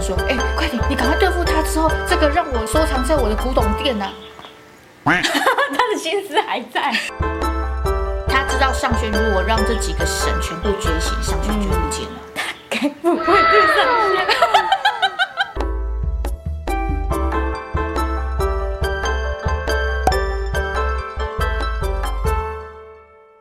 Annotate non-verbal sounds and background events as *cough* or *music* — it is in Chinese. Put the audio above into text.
说哎快点你赶快对付他之后这个让我收藏在我的古董店呢 *laughs* 他的心思还在。他知道上弦如果让这几个神全部觉醒上弦就不见了。他该不会是